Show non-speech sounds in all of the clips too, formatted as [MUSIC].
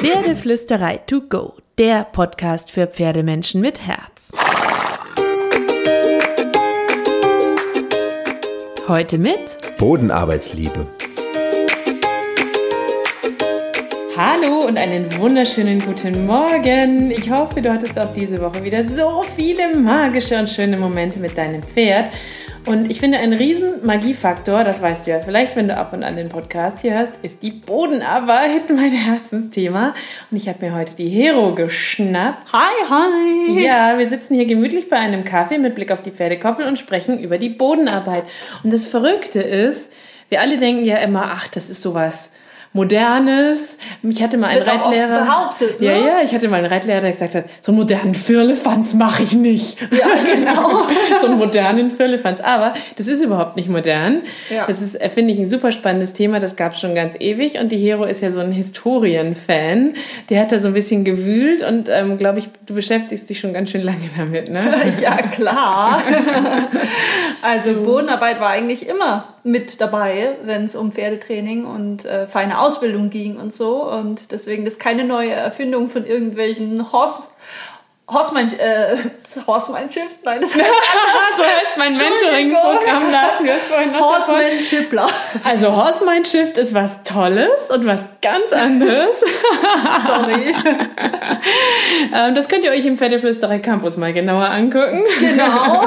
Pferdeflüsterei to go, der Podcast für Pferdemenschen mit Herz. Heute mit Bodenarbeitsliebe. Hallo und einen wunderschönen guten Morgen. Ich hoffe, du hattest auch diese Woche wieder so viele magische und schöne Momente mit deinem Pferd. Und ich finde, ein riesen Magiefaktor, das weißt du ja vielleicht, wenn du ab und an den Podcast hier hörst, ist die Bodenarbeit, [LAUGHS] mein Herzensthema. Und ich habe mir heute die Hero geschnappt. Hi, hi! Ja, wir sitzen hier gemütlich bei einem Kaffee mit Blick auf die Pferdekoppel und sprechen über die Bodenarbeit. Und das Verrückte ist, wir alle denken ja immer, ach, das ist sowas Modernes. Ich hatte mal einen Wird Reitlehrer. behauptet, ne? Ja, ja, ich hatte mal einen Reitlehrer, der gesagt hat, so einen modernen Firlefanz mache ich nicht. Ja, genau. [LAUGHS] so einen modernen Firlefanz. Aber das ist überhaupt nicht modern. Ja. Das ist, äh, finde ich, ein super spannendes Thema. Das gab es schon ganz ewig. Und die Hero ist ja so ein Historienfan. Die hat da so ein bisschen gewühlt und ähm, glaube ich, du beschäftigst dich schon ganz schön lange damit, ne? [LAUGHS] ja, klar. [LAUGHS] Also Bodenarbeit war eigentlich immer mit dabei, wenn es um Pferdetraining und äh, feine Ausbildung ging und so. Und deswegen ist keine neue Erfindung von irgendwelchen Horseman, äh, [LAUGHS] Horsemanship? Nein, das heißt [LAUGHS] so heißt mein Mentoring-Programm. Noch davon. Horsemanshipler. Also Horsemanship ist was Tolles und was ganz anderes. [LAUGHS] Sorry. Ähm, das könnt ihr euch im Pferdeflüsterer Campus mal genauer angucken. Genau.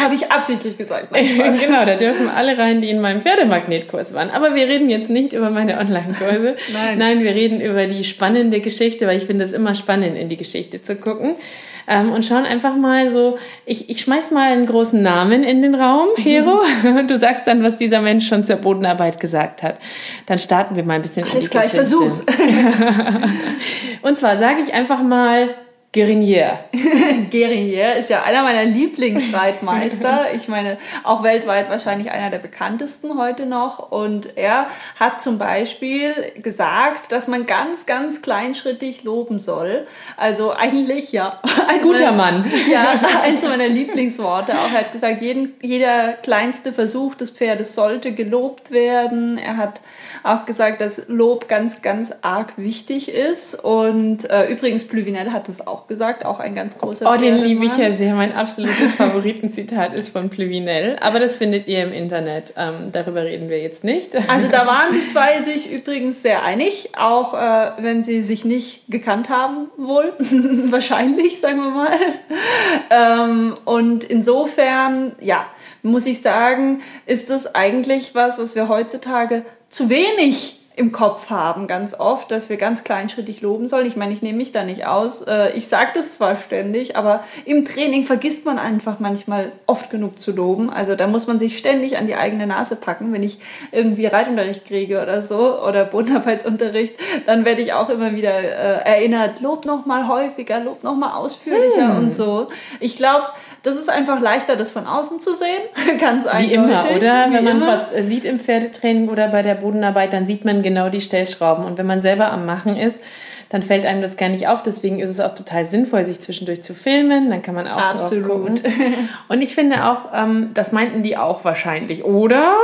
Habe ich absichtlich gesagt. Nein, genau, da dürfen alle rein, die in meinem Pferdemagnetkurs waren. Aber wir reden jetzt nicht über meine Online-Kurse. Nein. Nein, wir reden über die spannende Geschichte, weil ich finde es immer spannend, in die Geschichte zu gucken. Ähm, und schauen einfach mal so, ich, ich schmeiß mal einen großen Namen in den Raum, Hero, [LAUGHS] und du sagst dann, was dieser Mensch schon zur Bodenarbeit gesagt hat. Dann starten wir mal ein bisschen in Alles die klar, ich Geschichte. versuch's. [LAUGHS] [LAUGHS] Und zwar sage ich einfach mal Guerinier. [LAUGHS] Guerinier ist ja einer meiner Lieblingsreitmeister. [LAUGHS] Ich meine, auch weltweit wahrscheinlich einer der bekanntesten heute noch. Und er hat zum Beispiel gesagt, dass man ganz, ganz kleinschrittig loben soll. Also eigentlich, ja. eins Guter meiner- Mann. Ja, eins meiner Lieblingsworte. Auch er hat gesagt, jeden, jeder kleinste Versuch des Pferdes sollte gelobt werden. Er hat auch gesagt, dass Lob ganz, ganz arg wichtig ist. Und äh, übrigens, Plüvinel hat das auch gesagt, auch ein ganz großer Oh, den liebe ich ja sehr. Mein absolutes [LAUGHS] Favoritenzitat ist von Plüvinel. Aber das findet ihr im Internet. Ähm, darüber reden wir jetzt nicht. Also da waren die [LAUGHS] zwei sich übrigens sehr einig, auch äh, wenn sie sich nicht gekannt haben, wohl. [LAUGHS] Wahrscheinlich, sagen wir mal. Ähm, und insofern, ja, muss ich sagen, ist das eigentlich was, was wir heutzutage zu wenig im Kopf haben, ganz oft, dass wir ganz kleinschrittig loben sollen. Ich meine, ich nehme mich da nicht aus. Äh, Ich sage das zwar ständig, aber im Training vergisst man einfach manchmal oft genug zu loben. Also da muss man sich ständig an die eigene Nase packen. Wenn ich irgendwie Reitunterricht kriege oder so oder Bodenarbeitsunterricht, dann werde ich auch immer wieder äh, erinnert, lob noch mal häufiger, lob noch mal ausführlicher und so. Ich glaube, das ist einfach leichter, das von außen zu sehen. [LAUGHS] Ganz Wie eindeutig. immer, oder? Wie Wenn man immer. was äh, sieht im Pferdetraining oder bei der Bodenarbeit, dann sieht man genau die Stellschrauben. Und wenn man selber am Machen ist, dann fällt einem das gar nicht auf. Deswegen ist es auch total sinnvoll, sich zwischendurch zu filmen. Dann kann man auch Absolut. drauf gucken. Und ich finde auch, ähm, das meinten die auch wahrscheinlich, oder?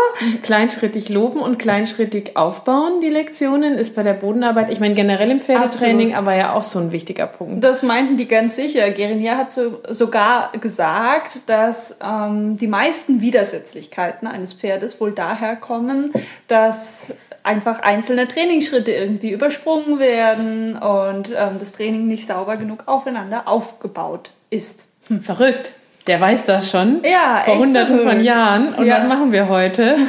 Kleinschrittig loben und kleinschrittig aufbauen, die Lektionen, ist bei der Bodenarbeit, ich meine generell im Pferdetraining, aber ja auch so ein wichtiger Punkt. Das meinten die ganz sicher. Gerinier hat so, sogar gesagt, dass ähm, die meisten Widersetzlichkeiten eines Pferdes wohl daher kommen, dass einfach einzelne Trainingsschritte irgendwie übersprungen werden und ähm, das Training nicht sauber genug aufeinander aufgebaut ist. Verrückt. Der weiß das schon. Ja, Vor hunderten von verrückt. Jahren. Und Ja. was machen wir heute? [LAUGHS]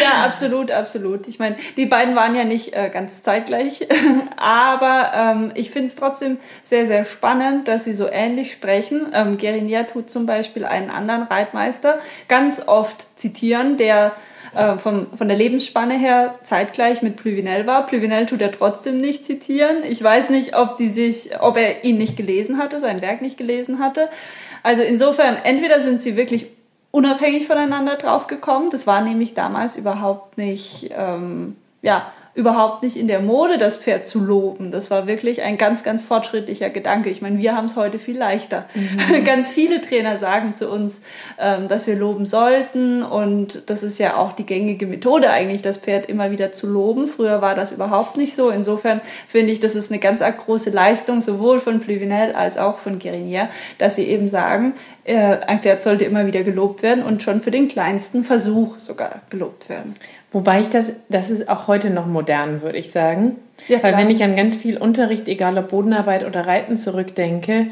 Ja, absolut, absolut. Ich meine, die beiden waren ja nicht äh, ganz zeitgleich, [LAUGHS] aber ähm, ich finde es trotzdem sehr, sehr spannend, dass sie so ähnlich sprechen. Ähm, Gerinier tut zum Beispiel einen anderen Reitmeister ganz oft zitieren, der äh, vom, von der Lebensspanne her zeitgleich mit Plüvinel war. Plüvinel tut er trotzdem nicht zitieren. Ich weiß nicht, ob, die sich, ob er ihn nicht gelesen hatte, sein Werk nicht gelesen hatte. Also insofern, entweder sind sie wirklich unabhängig voneinander drauf gekommen. Das war nämlich damals überhaupt nicht, ähm, ja, überhaupt nicht in der Mode, das Pferd zu loben. Das war wirklich ein ganz, ganz fortschrittlicher Gedanke. Ich meine, wir haben es heute viel leichter. Mhm. [LAUGHS] ganz viele Trainer sagen zu uns, ähm, dass wir loben sollten und das ist ja auch die gängige Methode eigentlich, das Pferd immer wieder zu loben. Früher war das überhaupt nicht so. Insofern finde ich, das ist eine ganz große Leistung, sowohl von Pluvinel als auch von Guérinier, dass sie eben sagen, äh, ein Pferd sollte immer wieder gelobt werden und schon für den kleinsten Versuch sogar gelobt werden. Wobei ich das, das ist auch heute noch modern, würde ich sagen. Ja, Weil wenn ich an ganz viel Unterricht, egal ob Bodenarbeit oder Reiten zurückdenke,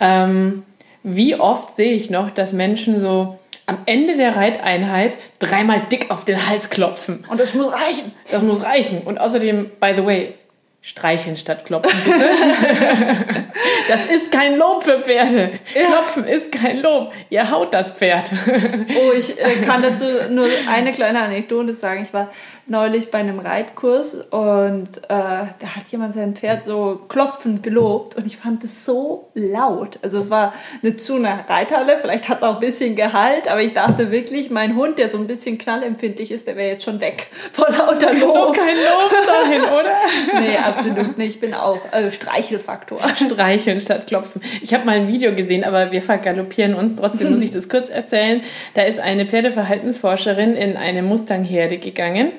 ähm, wie oft sehe ich noch, dass Menschen so am Ende der Reiteinheit dreimal dick auf den Hals klopfen. Und das muss reichen. Das muss reichen. Und außerdem, by the way, Streicheln statt klopfen, bitte. [LAUGHS] das ist kein Lob für Pferde. Ja. Klopfen ist kein Lob. Ihr haut das Pferd. oh, ich äh, kann dazu nur eine kleine Anekdote sagen. Ich war neulich bei einem Reitkurs und äh, da hat jemand sein Pferd so klopfend gelobt und ich fand es so laut. Also es war eine zu eine Reithalle, vielleicht hat es auch ein bisschen Gehalt, aber ich dachte wirklich, mein Hund, der so ein bisschen knallempfindlich ist, der wäre jetzt schon weg vor lauter Lob. Auch kein Lob sein, oder? [LAUGHS] nee, absolut nicht. Ich bin auch also Streichelfaktor. Streicheln statt klopfen. Ich habe mal ein Video gesehen, aber wir vergaloppieren uns. Trotzdem muss ich das kurz erzählen. Da ist eine Pferdeverhaltensforscherin in eine Mustangherde gegangen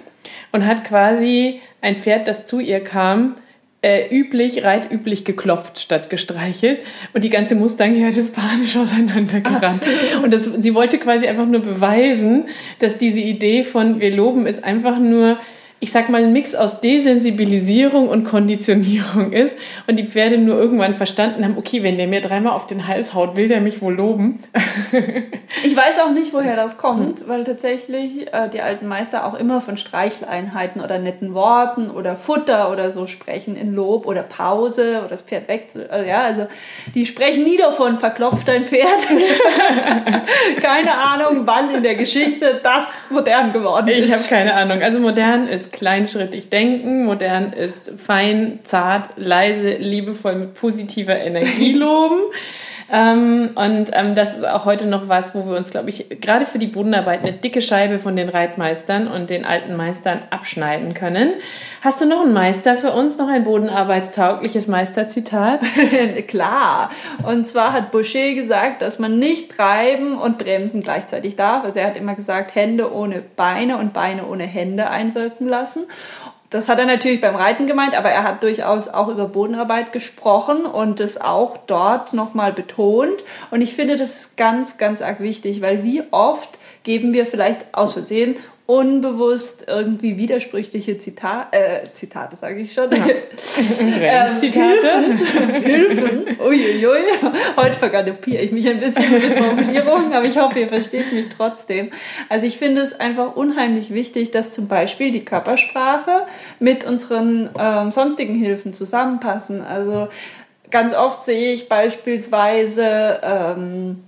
und hat quasi ein Pferd, das zu ihr kam, äh, üblich, reitüblich geklopft statt gestreichelt und die ganze Mustangherde ist panisch auseinandergerannt. Und das, sie wollte quasi einfach nur beweisen, dass diese Idee von wir loben ist einfach nur ich sag mal, ein Mix aus Desensibilisierung und Konditionierung [LAUGHS] ist und die Pferde nur irgendwann verstanden haben, okay, wenn der mir dreimal auf den Hals haut, will der mich wohl loben. [LAUGHS] ich weiß auch nicht, woher das kommt, weil tatsächlich äh, die alten Meister auch immer von Streicheleinheiten oder netten Worten oder Futter oder so sprechen in Lob oder Pause oder das Pferd weg. Also, ja, also die sprechen nie davon, verklopft dein Pferd. [LAUGHS] keine Ahnung, wann in der Geschichte das modern geworden ist. Ich habe keine Ahnung. Also modern ist kleinschrittig denken, modern ist fein, zart, leise, liebevoll mit positiver Energie [LAUGHS] loben. Ähm, und ähm, das ist auch heute noch was, wo wir uns, glaube ich, gerade für die Bodenarbeit eine dicke Scheibe von den Reitmeistern und den alten Meistern abschneiden können. Hast du noch einen Meister für uns, noch ein bodenarbeitstaugliches Meisterzitat? [LAUGHS] Klar. Und zwar hat Boucher gesagt, dass man nicht treiben und bremsen gleichzeitig darf. Also er hat immer gesagt, Hände ohne Beine und Beine ohne Hände einwirken lassen. Das hat er natürlich beim Reiten gemeint, aber er hat durchaus auch über Bodenarbeit gesprochen und es auch dort nochmal betont. Und ich finde, das ist ganz, ganz arg wichtig, weil wie oft geben wir vielleicht aus Versehen unbewusst irgendwie widersprüchliche Zita äh, Zitate, sage ich schon. Ja. [LAUGHS] ähm, Zitate. Hilfen. Hilfen. Uiuiui. Heute vergaloppiere ich mich ein bisschen mit Formulierungen, aber ich hoffe, ihr versteht mich trotzdem. Also ich finde es einfach unheimlich wichtig, dass zum Beispiel die Körpersprache mit unseren ähm, sonstigen Hilfen zusammenpassen. Also ganz oft sehe ich beispielsweise ähm,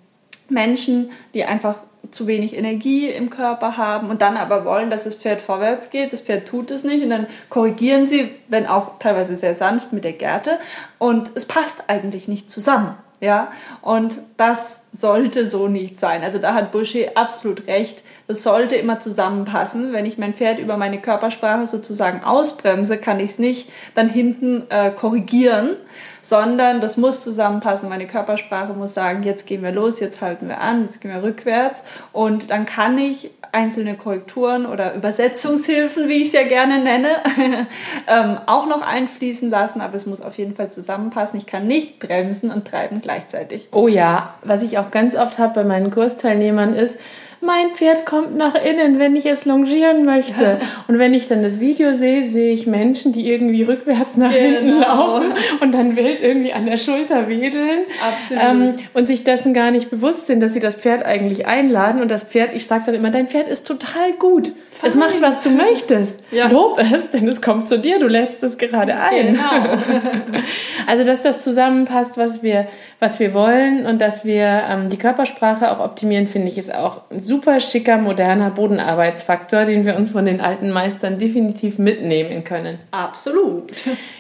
Menschen, die einfach zu wenig Energie im Körper haben und dann aber wollen, dass das Pferd vorwärts geht. Das Pferd tut es nicht und dann korrigieren sie, wenn auch teilweise sehr sanft mit der Gerte und es passt eigentlich nicht zusammen. Ja, und das sollte so nicht sein. Also da hat Boucher absolut recht. Das sollte immer zusammenpassen. Wenn ich mein Pferd über meine Körpersprache sozusagen ausbremse, kann ich es nicht dann hinten äh, korrigieren, sondern das muss zusammenpassen. Meine Körpersprache muss sagen, jetzt gehen wir los, jetzt halten wir an, jetzt gehen wir rückwärts. Und dann kann ich einzelne Korrekturen oder Übersetzungshilfen, wie ich es ja gerne nenne, [LAUGHS] ähm, auch noch einfließen lassen, aber es muss auf jeden Fall zusammenpassen. Ich kann nicht bremsen und treiben gleichzeitig. Oh ja, was ich auch ganz oft habe bei meinen Kursteilnehmern ist, mein Pferd kommt nach innen, wenn ich es longieren möchte. Und wenn ich dann das Video sehe, sehe ich Menschen, die irgendwie rückwärts nach genau. hinten laufen und dann wild irgendwie an der Schulter wedeln. Absolut. Ähm, und sich dessen gar nicht bewusst sind, dass sie das Pferd eigentlich einladen. Und das Pferd, ich sage dann immer, dein Pferd ist total gut. Es macht, was du möchtest. Ja. Lob es, denn es kommt zu dir. Du lädst es gerade ein. Genau. [LAUGHS] also, dass das zusammenpasst, was wir, was wir wollen und dass wir ähm, die Körpersprache auch optimieren, finde ich, ist auch ein super schicker, moderner Bodenarbeitsfaktor, den wir uns von den alten Meistern definitiv mitnehmen können. Absolut.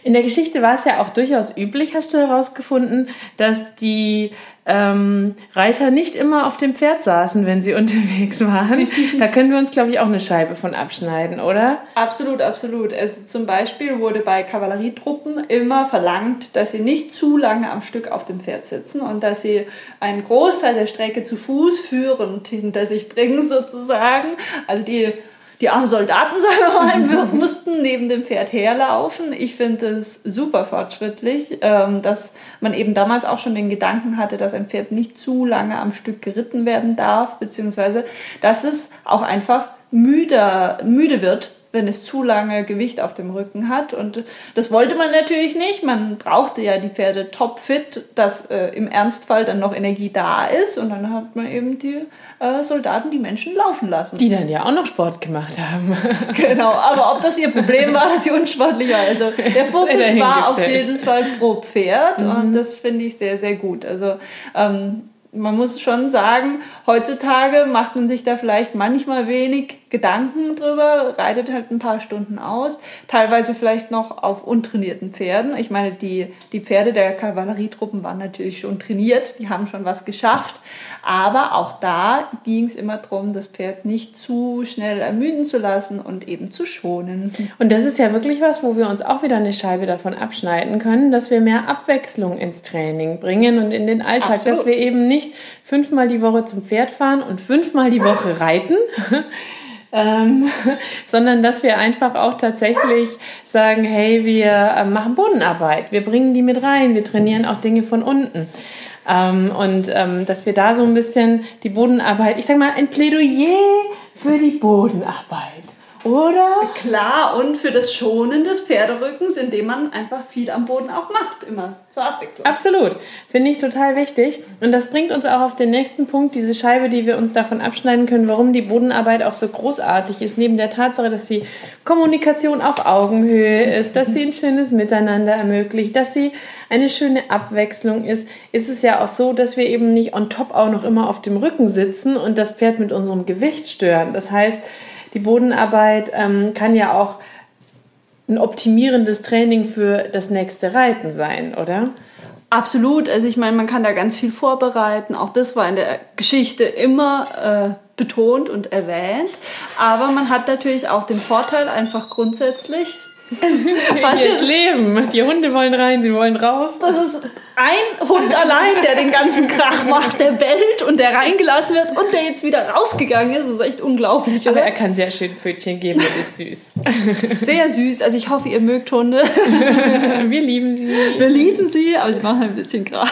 In der Geschichte war es ja auch durchaus üblich, hast du herausgefunden, dass die ähm, Reiter nicht immer auf dem Pferd saßen, wenn sie [LAUGHS] unterwegs waren. da können wir uns, glaube ich, auch eine Scheibe von abschneiden, oder? Absolut, absolut. Also zum Beispiel wurde bei Kavallerietruppen immer verlangt, dass sie nicht zu lange am Stück auf dem Pferd sitzen und dass sie einen Großteil der Strecke zu Fuß führend hinter sich bringen, [LAUGHS] sozusagen. Also die die armen Soldaten, [LAUGHS] sagen wir mal, [LAUGHS] mussten neben dem Pferd herlaufen. Ich finde es super fortschrittlich, ähm, dass man eben damals auch schon den Gedanken hatte, dass ein Pferd nicht zu lange am Stück geritten werden darf, beziehungsweise dass es auch einfach müder, müde wird wenn es zu lange Gewicht auf dem Rücken hat. Und das wollte man natürlich nicht. Man brauchte ja die Pferde topfit, dass äh, im Ernstfall dann noch Energie da ist. Und dann hat man eben die äh, Soldaten, die Menschen laufen lassen. Die dann ja auch noch Sport gemacht haben. [LAUGHS] genau, aber ob das ihr Problem war, dass sie unsportlich war. Also [LAUGHS] der Fokus war auf jeden Fall pro Pferd. Mhm. Und das finde ich sehr, sehr gut. Also ähm, man muss schon sagen, heutzutage macht man sich da vielleicht manchmal wenig Gedanken drüber, reitet halt ein paar Stunden aus, teilweise vielleicht noch auf untrainierten Pferden. Ich meine, die, die Pferde der Kavallerietruppen waren natürlich schon trainiert, die haben schon was geschafft, aber auch da ging es immer darum, das Pferd nicht zu schnell ermüden zu lassen und eben zu schonen. Und das ist ja wirklich was, wo wir uns auch wieder eine Scheibe davon abschneiden können, dass wir mehr Abwechslung ins Training bringen und in den Alltag, Absolut. dass wir eben nicht fünfmal die Woche zum Pferd fahren und fünfmal die Woche reiten ähm, [LAUGHS] sondern dass wir einfach auch tatsächlich sagen, hey, wir äh, machen Bodenarbeit, wir bringen die mit rein, wir trainieren auch Dinge von unten. Ähm, und ähm, dass wir da so ein bisschen die Bodenarbeit, ich sag mal, ein Plädoyer für die Bodenarbeit oder? Klar, und für das Schonen des Pferderückens, indem man einfach viel am Boden auch macht, immer zur Abwechslung. Absolut, finde ich total wichtig. Und das bringt uns auch auf den nächsten Punkt, diese Scheibe, die wir uns davon abschneiden können, warum die Bodenarbeit auch so großartig ist, neben der Tatsache, dass sie Kommunikation auf Augenhöhe ist, dass sie ein schönes Miteinander ermöglicht, dass sie eine schöne Abwechslung ist, ist es ja auch so, dass wir eben nicht on top auch noch immer auf dem Rücken sitzen und das Pferd mit unserem Gewicht stören. Das heißt, die Bodenarbeit ähm, kann ja auch ein optimierendes Training für das nächste Reiten sein, oder? Absolut. Also ich meine, man kann da ganz viel vorbereiten. Auch das war in der Geschichte immer äh, betont und erwähnt. Aber man hat natürlich auch den Vorteil einfach grundsätzlich, [LAUGHS] was jetzt leben. Die Hunde wollen rein, sie wollen raus. Das ist ein Hund allein, der den ganzen Krach macht, der bellt und der reingelassen wird und der jetzt wieder rausgegangen ist. Das ist echt unglaublich. Aber oder? er kann sehr schön Pfötchen geben und ist süß. [LAUGHS] Sehr süß. Also ich hoffe, ihr mögt Hunde. [LAUGHS] Wir lieben sie. Wir lieben sie, aber sie machen ein bisschen Krach.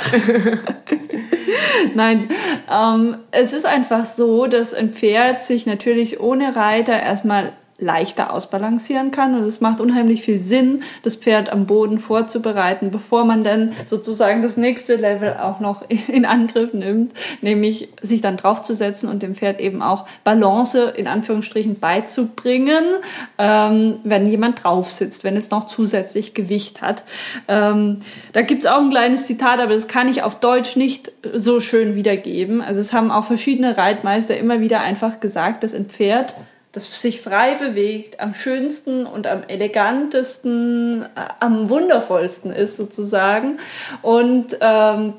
Nein, ähm, es ist einfach so, dass ein Pferd sich natürlich ohne Reiter erstmal leichter ausbalancieren kann. Und es macht unheimlich viel Sinn, das Pferd am Boden vorzubereiten, bevor man dann sozusagen das nächste Level auch noch in Angriff nimmt, nämlich sich dann draufzusetzen und dem Pferd eben auch Balance in Anführungsstrichen beizubringen, ähm, wenn jemand drauf sitzt, wenn es noch zusätzlich Gewicht hat. Ähm, da gibt es auch ein kleines Zitat, aber das kann ich auf Deutsch nicht so schön wiedergeben. Also es haben auch verschiedene Reitmeister immer wieder einfach gesagt, dass ein Pferd das sich frei bewegt, am schönsten und am elegantesten, äh, am wundervollsten ist sozusagen. Und ähm,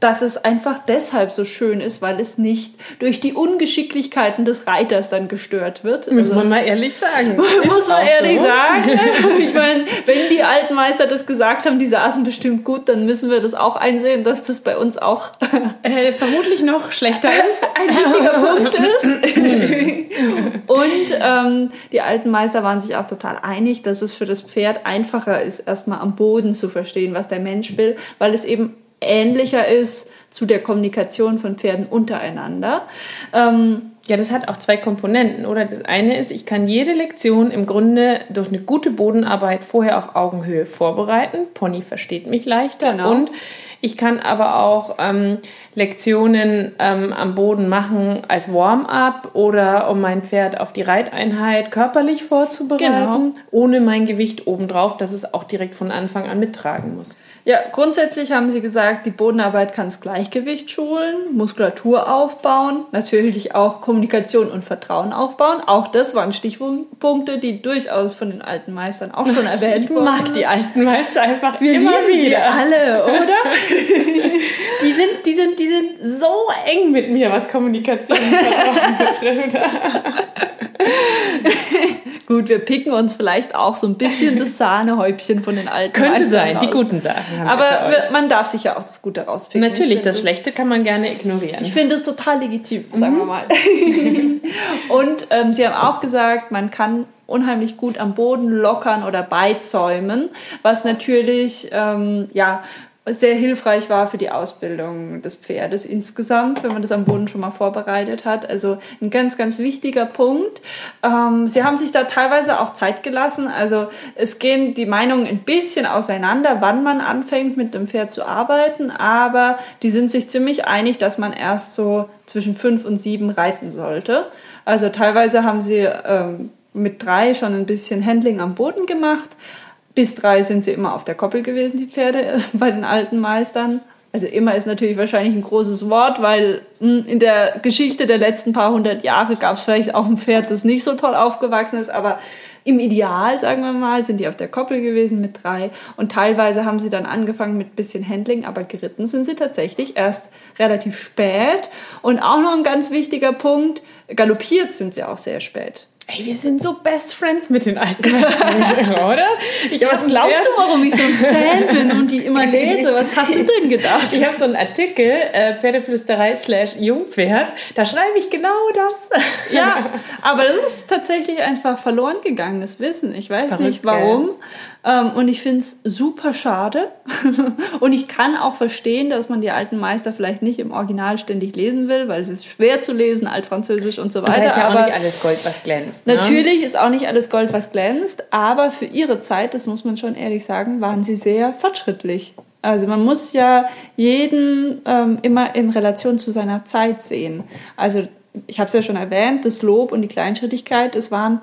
dass es einfach deshalb so schön ist, weil es nicht durch die Ungeschicklichkeiten des Reiters dann gestört wird. Muss also, man mal ehrlich sagen. [LAUGHS] muss man ehrlich so. sagen. [LAUGHS] ich meine, wenn die alten Meister das gesagt haben, die saßen bestimmt gut, dann müssen wir das auch einsehen, dass das bei uns auch [LAUGHS] äh, vermutlich noch schlechter ist. Ein wichtiger Punkt ist. Und ähm, die alten Meister waren sich auch total einig, dass es für das Pferd einfacher ist, erstmal am Boden zu verstehen, was der Mensch will, weil es eben ähnlicher ist zu der Kommunikation von Pferden untereinander. Ähm, ja, das hat auch zwei Komponenten, oder? Das eine ist, ich kann jede Lektion im Grunde durch eine gute Bodenarbeit vorher auf Augenhöhe vorbereiten. Pony versteht mich leichter. Genau. Und ich kann aber auch ähm, Lektionen ähm, am Boden machen als Warm-up oder um mein Pferd auf die Reiteinheit körperlich vorzubereiten, genau. ohne mein Gewicht obendrauf, dass es auch direkt von Anfang an mittragen muss. Ja, grundsätzlich haben sie gesagt, die Bodenarbeit kann das Gleichgewicht schulen, Muskulatur aufbauen, natürlich auch Kommunikation und Vertrauen aufbauen. Auch das waren Stichpunkte, die durchaus von den alten Meistern auch schon [LAUGHS] erwähnt wurden. Ich mag die alten Meister einfach Wir immer wieder. alle, oder? [LAUGHS] [LAUGHS] Die sind, die, sind, die sind so eng mit mir, was Kommunikation und Vertrauen betrifft. Gut, wir picken uns vielleicht auch so ein bisschen das Sahnehäubchen von den alten Könnte sein, die raus. guten Sachen haben Aber man darf sich ja auch das Gute rauspicken. Ich Natürlich, finde das Schlechte kann man gerne ignorieren. Ich finde es total legitim, sagen Mhm. wir mal. [LAUGHS] Und ähm, Sie haben auch gesagt, man kann unheimlich gut am Boden lockern oder beizäumen, was natürlich ähm, ja sehr hilfreich war für die Ausbildung des Pferdes insgesamt, wenn man das am Boden schon mal vorbereitet hat. Also ein ganz, ganz wichtiger Punkt. Ähm, Sie haben sich da teilweise auch Zeit gelassen. Also es gehen die Meinungen ein bisschen auseinander, wann man anfängt mit dem Pferd zu arbeiten, aber die sind sich ziemlich einig, dass man erst so zwischen fünf und sieben reiten sollte. Also teilweise haben sie ähm, mit drei schon ein bisschen Handling am Boden gemacht. Bis drei sind sie immer auf der Koppel gewesen, die Pferde, [LAUGHS] bei den alten Meistern. Also immer ist natürlich wahrscheinlich ein großes Wort, weil mh, in der Geschichte der letzten paar hundert Jahre gab es vielleicht auch ein Pferd, das nicht so toll aufgewachsen ist, aber im Ideal, sagen wir mal, sind die auf der Koppel gewesen mit drei und teilweise haben sie dann angefangen mit bisschen Handling, aber geritten sind sie tatsächlich erst relativ spät. Und auch noch ein ganz wichtiger Punkt, galoppiert sind sie auch sehr spät. Ey, wir sind so Best Friends mit den alten Meistern, oder? Ich Ja, was glaubst du, warum ich so ein Fan bin und die immer [LAUGHS] lese? Was hast du denn gedacht? Ich habe so einen Artikel, äh, Pferdeflüsterei slash Jungpferd, da schreibe ich genau das. [LAUGHS] Ja, aber das ist tatsächlich einfach verloren gegangenes Wissen. Ich weiß Verrückt, nicht warum. Ähm, und ich finde es super schade. [LAUGHS] und ich kann auch verstehen, dass man die alten Meister vielleicht nicht im Original ständig lesen will, weil es ist schwer zu lesen, altfranzösisch und so Und weiter. da ist ja aber auch nicht alles Gold, was glänzt. Ne? Natürlich ist auch nicht alles Gold, was glänzt, aber für ihre Zeit, das muss man schon ehrlich sagen, waren sie sehr fortschrittlich. Also man muss ja jeden ähm, immer in Relation zu seiner Zeit sehen. Also ich habe es ja schon erwähnt, das Lob und die Kleinschrittigkeit, es waren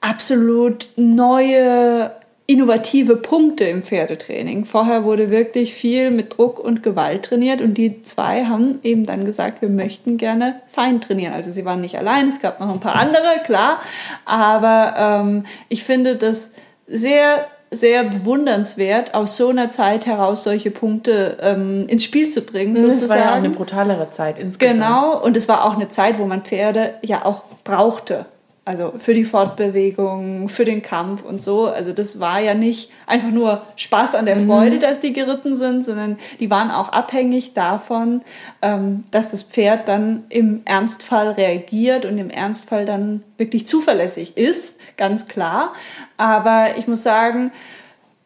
absolut neue, innovative Punkte im Pferdetraining. Vorher wurde wirklich viel mit Druck und Gewalt trainiert und die zwei haben eben dann gesagt, wir möchten gerne fein trainieren. Also sie waren nicht allein, es gab noch ein paar andere, klar, aber ähm, ich finde das sehr sehr bewundernswert, aus so einer Zeit heraus solche Punkte ähm, ins Spiel zu bringen, Das sozusagen. war ja auch eine brutalere Zeit insgesamt. Genau, und es war auch eine Zeit, wo man Pferde ja auch brauchte. Also für die Fortbewegung, für den Kampf und so. Also das war ja nicht einfach nur Spaß an der Freude, dass die geritten sind, sondern die waren auch abhängig davon, ähm, dass das Pferd dann im Ernstfall reagiert und im Ernstfall dann wirklich zuverlässig ist, ganz klar. Aber ich muss sagen,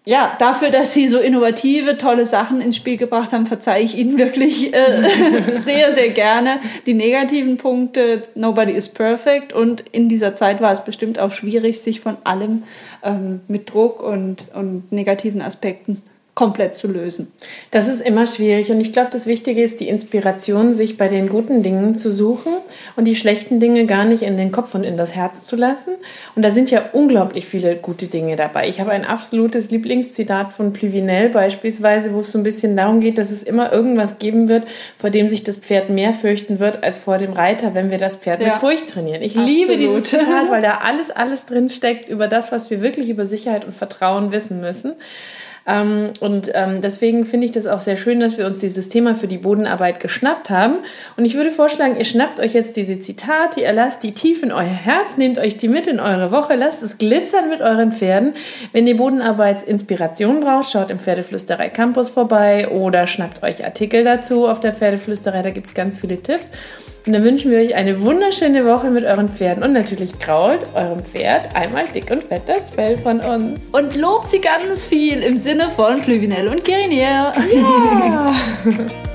ja, dafür, dass sie so innovative, tolle Sachen ins Spiel gebracht haben, verzeihe ich ihnen wirklich äh, [LAUGHS] sehr, sehr gerne. Die negativen Punkte, nobody is perfect. Und in dieser Zeit war es bestimmt auch schwierig, sich von allem ähm, mit Druck und, und negativen Aspekten komplett zu lösen. Das ist immer schwierig und ich glaube, das Wichtige ist, die Inspiration, sich bei den guten Dingen zu suchen und die schlechten Dinge gar nicht in den Kopf und in das Herz zu lassen. Und da sind ja unglaublich viele gute Dinge dabei. Ich habe ein absolutes Lieblingszitat von Pluvinel beispielsweise, wo es so ein bisschen darum geht, dass es immer irgendwas geben wird, vor dem sich das Pferd mehr fürchten wird als vor dem Reiter, wenn wir das Pferd Ja. mit Furcht trainieren. Ich liebe Absolut. dieses Zitat, [LAUGHS] weil da alles, alles drin steckt über das, was wir wirklich über Sicherheit und Vertrauen wissen müssen. Ähm, und ähm, deswegen finde ich das auch sehr schön, dass wir uns dieses Thema für die Bodenarbeit geschnappt haben. Und ich würde vorschlagen, ihr schnappt euch jetzt diese Zitate, ihr lasst die tief in euer Herz, nehmt euch die mit in eure Woche, lasst es glitzern mit euren Pferden. Wenn ihr Bodenarbeitsinspiration braucht, schaut im Pferdeflüsterei Campus vorbei oder schnappt euch Artikel dazu auf der Pferdeflüsterei, da gibt es ganz viele Tipps. Und dann wünschen wir euch eine wunderschöne Woche mit euren Pferden und natürlich krault eurem Pferd einmal dick und fett das Fell von uns. Und lobt sie ganz viel im Sinne von Pluvinel und Guerinier. Ja. [LAUGHS]